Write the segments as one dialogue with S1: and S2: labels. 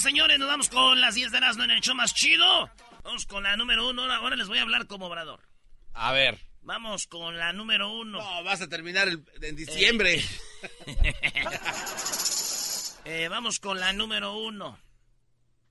S1: señoras señores, nos vamos con las 10 de Erasmo en el show más chido. Vamos con la número uno. Ahora les voy a hablar como obrador.
S2: A ver.
S1: Vamos con la número uno.
S2: No, vas a terminar en diciembre.
S1: Eh, vamos con la número uno.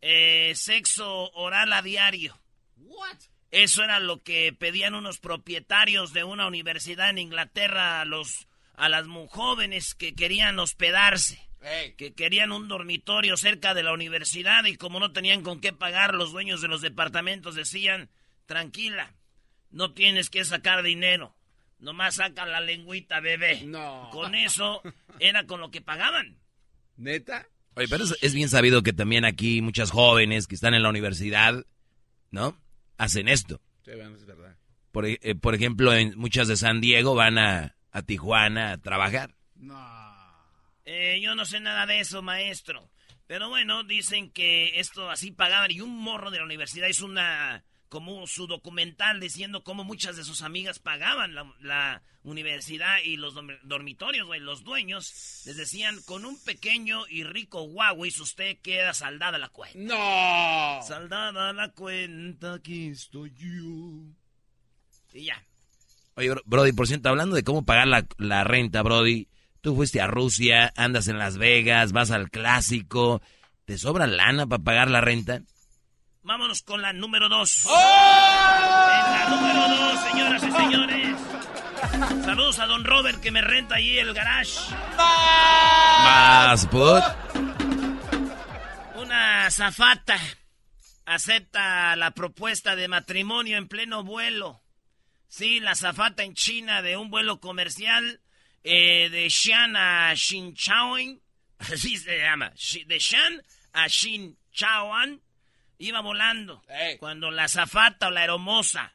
S1: Eh, sexo oral a diario.
S2: What?
S1: Eso era lo que pedían unos propietarios de una universidad en Inglaterra a los a las muy jóvenes que querían hospedarse que querían un dormitorio cerca de la universidad y como no tenían con qué pagar, los dueños de los departamentos decían, tranquila, no tienes que sacar dinero, nomás saca la lengüita, bebé.
S2: No.
S1: Con eso era con lo que pagaban.
S2: ¿Neta?
S3: Oye, pero es, bien sabido que también aquí muchas jóvenes que están en la universidad, ¿no? Hacen esto.
S2: Sí, bueno, es verdad.
S3: Por, eh, por ejemplo, en muchas de San Diego van a, a Tijuana a trabajar.
S2: No.
S1: Eh, yo no sé nada de eso, maestro. Pero bueno, dicen que esto así pagaban y un morro de la universidad hizo una como su documental diciendo cómo muchas de sus amigas pagaban la, universidad y los dormitorios, güey. Los dueños les decían, con un pequeño y rico Huawei usted queda saldada la cuenta.
S2: ¡No!
S1: Saldada la cuenta, aquí estoy yo. Y ya.
S3: Oye, Brody, por cierto, hablando de cómo pagar la, la renta, Brody, Tú fuiste a Rusia, andas en Las Vegas, vas al clásico. ¿Te sobra lana para pagar la renta?
S1: Vámonos con la número dos. ¡Oh! la número dos, señoras y señores. Saludos a don Robert que me renta ahí el garage.
S3: Más put.
S1: Una zafata acepta la propuesta de matrimonio en pleno vuelo. Sí, la zafata en China de un vuelo comercial eh, de Shan a Xinchaoan, así se llama, de Shan a Xinchaoan, iba volando. Cuando la zafata o la hermosa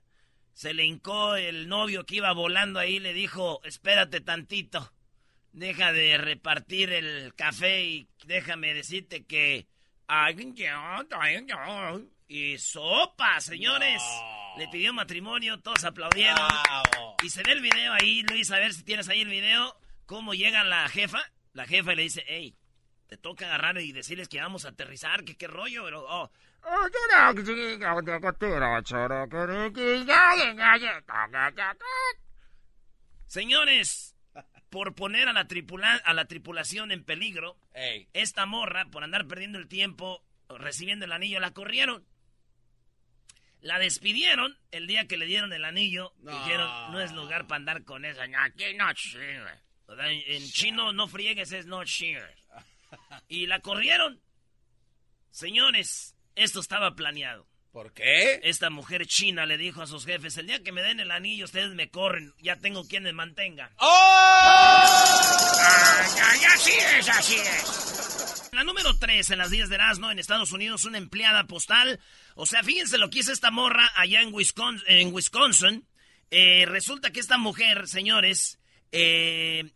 S1: se le hincó el novio que iba volando ahí, le dijo, espérate tantito, deja de repartir el café y déjame decirte que... Y sopa, señores. Le pidió matrimonio, todos aplaudieron. Y se ve el video ahí, Luis, a ver si tienes ahí el video. Cómo llega la jefa. La jefa le dice, hey, te toca agarrar y decirles que vamos a aterrizar, que qué rollo, pero... Oh. Señores, por poner a la, a la tripulación en peligro, esta morra, por andar perdiendo el tiempo recibiendo el anillo, la corrieron. La despidieron el día que le dieron el anillo. Dijeron, no es lugar para andar con esa. No En chino, no friegues, es no Y la corrieron. Señores, esto estaba planeado.
S2: ¿Por qué?
S1: Esta mujer china le dijo a sus jefes, el día que me den el anillo, ustedes me corren, ya tengo quien me mantenga.
S2: ¡Oh!
S1: ya, así es, así es. La número 3 en las 10 de Erasmo en Estados Unidos, una empleada postal o sea, fíjense lo que hizo esta morra allá en Wisconsin. En Wisconsin. Eh, resulta que esta mujer, señores, eh,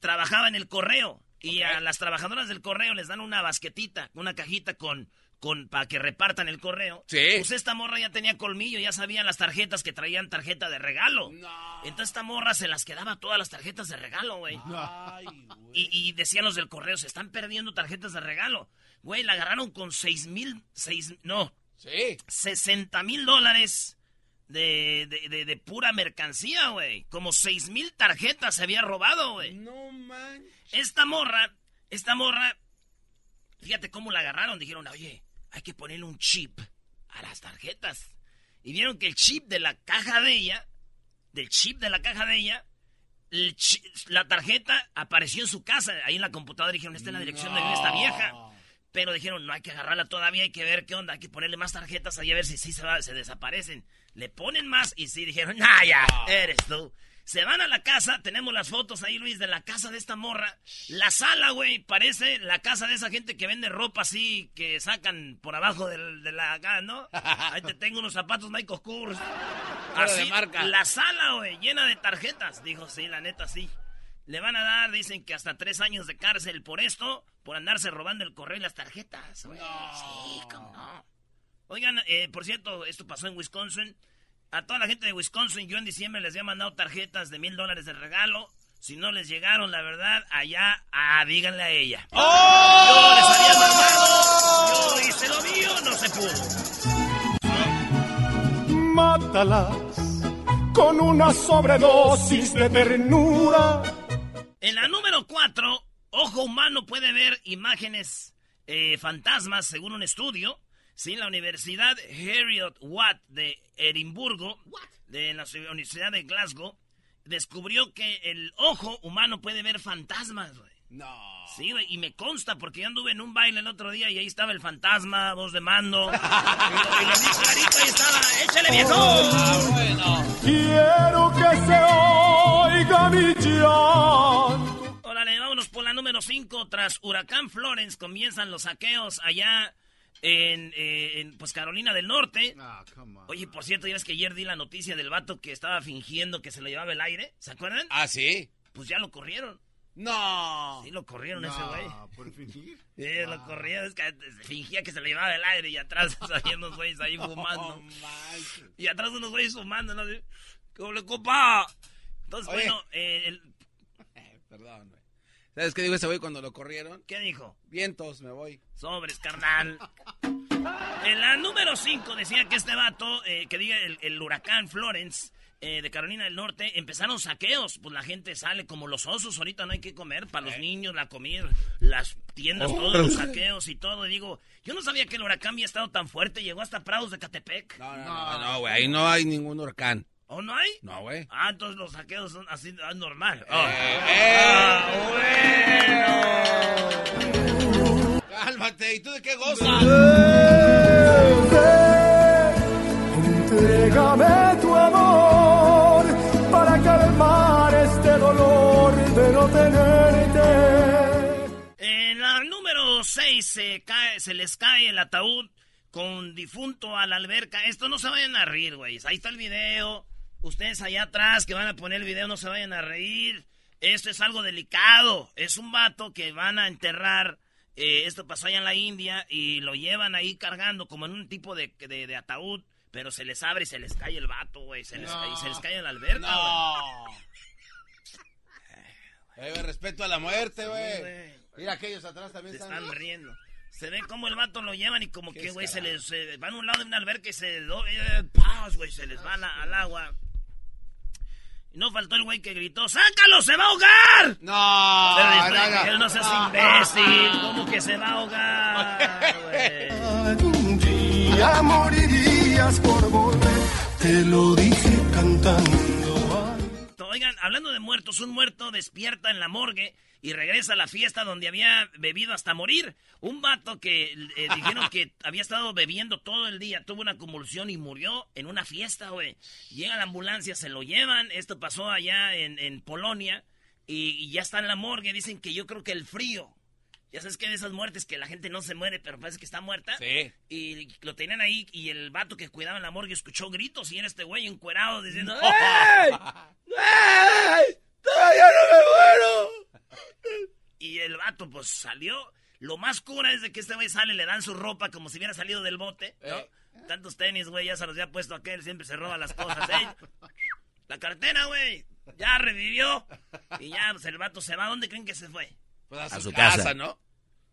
S1: trabajaba en el correo. Y a las trabajadoras del correo les dan una basquetita, una cajita con, con para que repartan el correo.
S2: Sí.
S1: Pues esta morra ya tenía colmillo, ya sabían las tarjetas que traían tarjeta de regalo.
S2: No.
S1: Entonces esta morra se las quedaba todas las tarjetas de regalo, güey. Y, y, decían los del correo, se están perdiendo tarjetas de regalo. Güey, la agarraron con seis mil, seis, no,
S2: Sí.
S1: 60 mil dólares de, de, pura mercancía, güey. Como 6 mil tarjetas se había robado, güey.
S2: No man.
S1: Esta morra, esta morra, fíjate cómo la agarraron. Dijeron, oye, hay que ponerle un chip a las tarjetas. Y vieron que el chip de la caja de ella, del chip de la caja de ella, la tarjeta apareció en su casa, ahí en la computadora. Dijeron, esta es la dirección de esta vieja. Pero dijeron, no hay que agarrarla todavía, hay que ver qué onda, hay que ponerle más tarjetas ahí a ver si sí se, se desaparecen. Le ponen más y sí dijeron, nah, ya, eres tú. Se van a la casa, tenemos las fotos ahí, Luis, de la casa de esta morra. La sala, güey, parece la casa de esa gente que vende ropa así, que sacan por abajo de la acá, ¿no? Ahí te tengo unos zapatos Michael Kors. Así, marca. la sala, güey, llena de tarjetas. Dijo, sí, la neta, sí. Le van a dar, dicen que hasta tres años de cárcel por esto, por andarse robando el correo y las tarjetas, güey. Sí, cómo no. Oigan, eh, por cierto, esto pasó en Wisconsin. A toda la gente de Wisconsin, yo en diciembre les había mandado tarjetas de mil dólares de regalo. Si no les llegaron, la verdad, allá, ah, díganle a ella. ¡Oh! Yo les había mandado, yo hice lo mío, no se
S4: pudo. Mátalas con una sobredosis de ternura.
S1: En la número cuatro, ojo humano puede ver imágenes eh, fantasmas según un estudio. Sí, la Universidad Harriet Watt de Edimburgo, de la Universidad de Glasgow, descubrió que el ojo humano puede ver fantasmas, güey. No. Sí, güey, y me consta porque yo anduve en un baile el otro día y ahí estaba el fantasma, voz de mando. y, lo, vi clarito y estaba, échale viejo. Ah, bueno.
S4: Quiero que se oiga mi llanto.
S1: Órale, vámonos por la número 5. Tras Huracán Florence comienzan los saqueos allá eh, en, pues Carolina del Norte. Ah, Oye, por cierto, ya ves que ayer di la noticia del vato que estaba fingiendo que se lo llevaba el aire. ¿Se acuerdan?
S2: Ah, sí.
S1: Pues ya lo corrieron.
S2: No.
S1: Sí, lo corrieron ese güey.
S4: ¿Por fingir?
S1: Sí, lo ah. corrieron. Es que fingía que se le llevaba el aire y atrás había unos güeyes ahí fumando. y atrás unos güeyes fumando, ¿no? Como le copa. Entonces, bueno, eh, el...
S2: Perdón, güey. ¿Sabes qué dijo ese güey cuando lo corrieron?
S1: ¿Qué dijo?
S2: Vientos, me voy.
S1: Sobres, carnal. En la número 5 decía que este vato, eh, que diga el, huracán Florence eh, de Carolina del Norte, empezaron saqueos. Pues la gente sale como los osos, ahorita no hay que comer. Para los eh. niños, la comida, las tiendas, todos los saqueos y todo. Y digo, yo no sabía que el huracán había estado tan fuerte, llegó hasta Prados de Catepec.
S2: No, no, no, güey, ahí no hay ningún huracán.
S1: ¿O no hay?
S2: No, güey.
S1: Ah, entonces los saqueos son así, ah, normal.
S2: Eh, ah, bueno. Cálmate, ¿y tú de qué gozas?
S1: Cae, se les cae el ataúd con difunto a la alberca. Esto no se vayan a reír, güey. Ahí está el video. Ustedes allá atrás que van a poner el video no se vayan a reír. Esto es algo delicado. Es un vato que van a enterrar. Eh, esto pasó allá en la India y lo llevan ahí cargando como en un tipo de, de, ataúd. Pero se les abre y se les cae el vato, güey. Se, les cae, se les cae en la alberca, no.
S2: Eh, respeto a la muerte, güey. Mira, aquellos atrás también
S1: se están riendo. Se ve como el vato lo llevan y como que, güey, se les van a un lado de una alberca y se, eh, güey, se les van al agua. Y no faltó el güey que gritó, ¡sácalo, se va a ahogar!
S2: No,
S1: no, no, seas imbécil, ¿cómo que se va a ahogar, güey? Un
S4: día morirías por volver, te lo dije cantando.
S1: Oigan, hablando de muertos, un muerto despierta en la morgue y regresa a la fiesta donde había bebido hasta morir. Un vato que eh, dijeron que había estado bebiendo todo el día, tuvo una convulsión y murió en una fiesta, güey. Llega la ambulancia, se lo llevan. Esto pasó allá en, Polonia y, ya está en la morgue. Dicen que yo creo que el frío. Ya sabes que de esas muertes que la gente no se muere, pero parece que está muerta.
S2: Sí.
S1: Y lo tenían ahí y el vato que cuidaba en la morgue escuchó gritos y era este güey encuerado diciendo ¡Ey! ¡Ey! ¡Todavía no me muero! Y el vato, pues salió. Lo más cura es de que este güey sale, le dan su ropa como si hubiera salido del bote. Eh. Tantos tenis, güey, ya se los había puesto aquel, siempre se roba las cosas. ¿eh? La cartera, güey, ya revivió. Y ya, pues el vato se va. ¿Dónde creen que se fue?
S2: Pues a, su, casa, ¿no?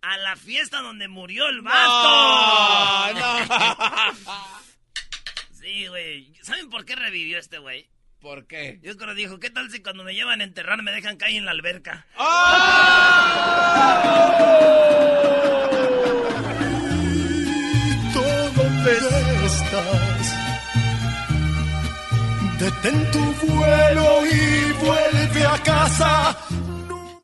S1: A la fiesta donde murió el vato.
S2: No,
S1: no. sí, güey. ¿Saben por qué revivió este güey?
S2: ¿Por qué?
S1: Yo creo dijo, ¿qué tal si cuando me llevan a enterrar me dejan caer en la alberca?
S4: ¡Oh! Todo estás. Detén tu vuelo y vuelve a casa.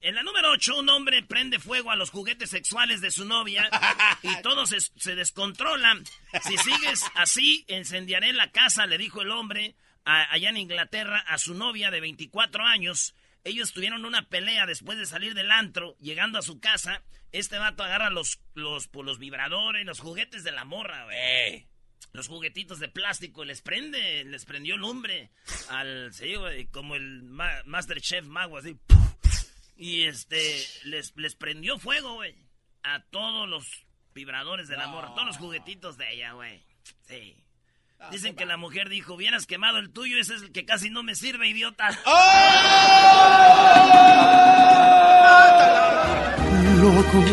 S1: En la número 8, un hombre prende fuego a los juguetes sexuales de su novia y todo se, se descontrola. Si sigues así, encendiaré la casa, le dijo el hombre allá en Inglaterra a su novia de 24 años. Ellos tuvieron una pelea después de salir del antro, llegando a su casa. Este vato agarra los, los, pues, los vibradores, los juguetes de la morra, güey. Los juguetitos de plástico, les prende, les prendió lumbre al, sí, güey, como el Masterchef Mago, así. Y este, les, les prendió fuego, güey, a todos los vibradores de la morra, todos los juguetitos de ella, güey. Sí. Dicen que la mujer dijo, hubieras quemado el tuyo, ese es el que casi no me sirve, idiota.
S4: Loco,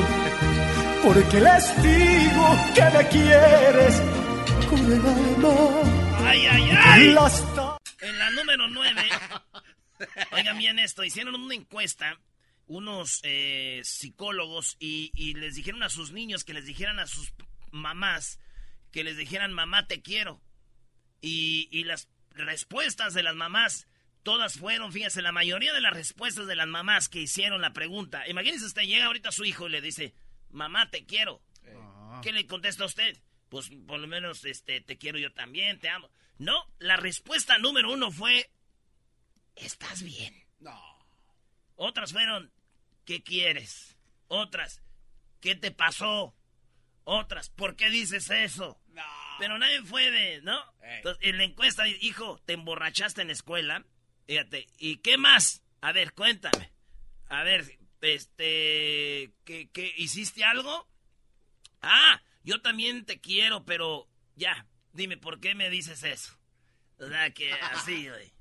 S4: porque les digo que me quieres con el alma.
S1: ¡Ay, ay, ay! En la número 9, oigan bien esto, hicieron una encuesta unos eh, psicólogos y, y les dijeron a sus niños que les dijeran a sus mamás que les dijeran mamá te quiero. Y, las respuestas de las mamás, todas fueron, fíjense, la mayoría de las respuestas de las mamás que hicieron la pregunta. Imagínense usted, llega ahorita su hijo y le dice, mamá, te quiero. Ah. ¿Qué le contesta a usted? Pues por lo menos este, te quiero yo también, te amo. No, la respuesta número uno fue, ¿estás bien? No. Otras fueron, ¿qué quieres? Otras, ¿qué te pasó? Otras, ¿por qué dices eso? No. Pero nadie fue de, ¿no? Entonces, en la encuesta, hijo, ¿te emborrachaste en la escuela? Fíjate, ¿y qué más? A ver, cuéntame. A ver, este, ¿qué, qué, hiciste algo? Ah, yo también te quiero, pero ya, dime, ¿por qué me dices eso? O sea, que así, güey.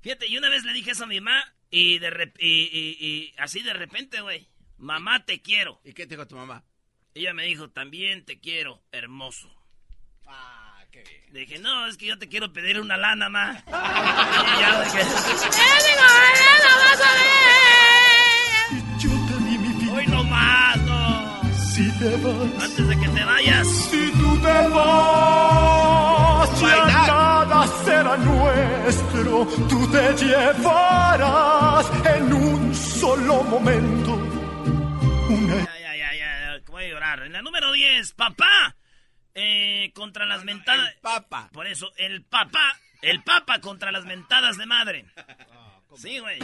S1: Fíjate, y una vez le dije eso a mi mamá y, de y, así de repente, güey, mamá, te quiero.
S2: ¿Y qué te dijo tu mamá?
S1: Ella me dijo, también te quiero, hermoso.
S2: Ah, qué bien.
S1: Le dije, no, es que yo te quiero pedir una lana, ma. y
S4: ya dije, vas a ver! Yo te di mi vida.
S1: Hoy no más, no.
S4: Si te vas.
S1: Antes de que te vayas.
S4: Si tú te vas, ya nada será nuestro. Tú te llevarás en un solo momento una...
S1: Ya, ya, ya, ya, voy a llorar. En la número 10, papá. Eh, contra las mentadas.
S2: El papa.
S1: Por eso, el papá. El papa contra las mentadas de madre. Sí, güey.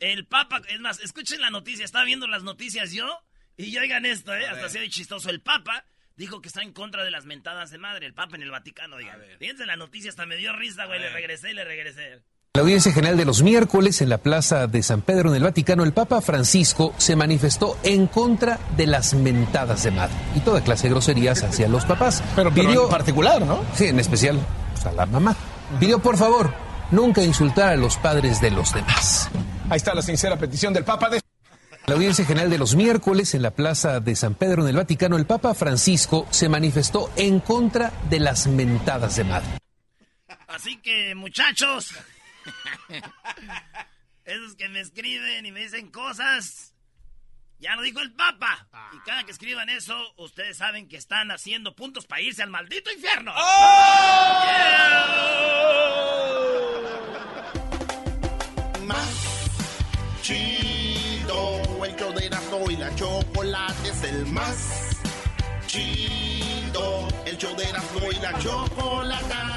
S1: El papa. Es más, escuchen la noticia. Estaba viendo las noticias yo. Y ya oigan esto, ¿eh? Hasta se chistoso. El papa dijo que está en contra de las mentadas de madre. El papa en el Vaticano, digan. Fíjense la noticia. Hasta me dio risa, güey. Le regresé y le regresé.
S5: La audiencia general de los miércoles en la Plaza de San Pedro en el Vaticano, el Papa Francisco se manifestó en contra de las mentadas de madre y toda clase de groserías hacia los papás.
S6: Pero, pidió, en particular, ¿no?
S5: Sí, en especial pues, a la mamá. Pidió, por favor, nunca insultar a los padres de los demás.
S6: Ahí está la sincera petición del Papa de...
S5: La audiencia general de los miércoles en la Plaza de San Pedro en el Vaticano, el Papa Francisco se manifestó en contra de las mentadas de madre.
S1: Así que, muchachos, Esos que me escriben y me dicen cosas. Ya lo dijo el Papa. Y cada que escriban eso, ustedes saben que están haciendo puntos para irse al maldito infierno. ¡Oh!
S7: Más chido, el show de y la chocolate es el más chido. El show de y la chocolate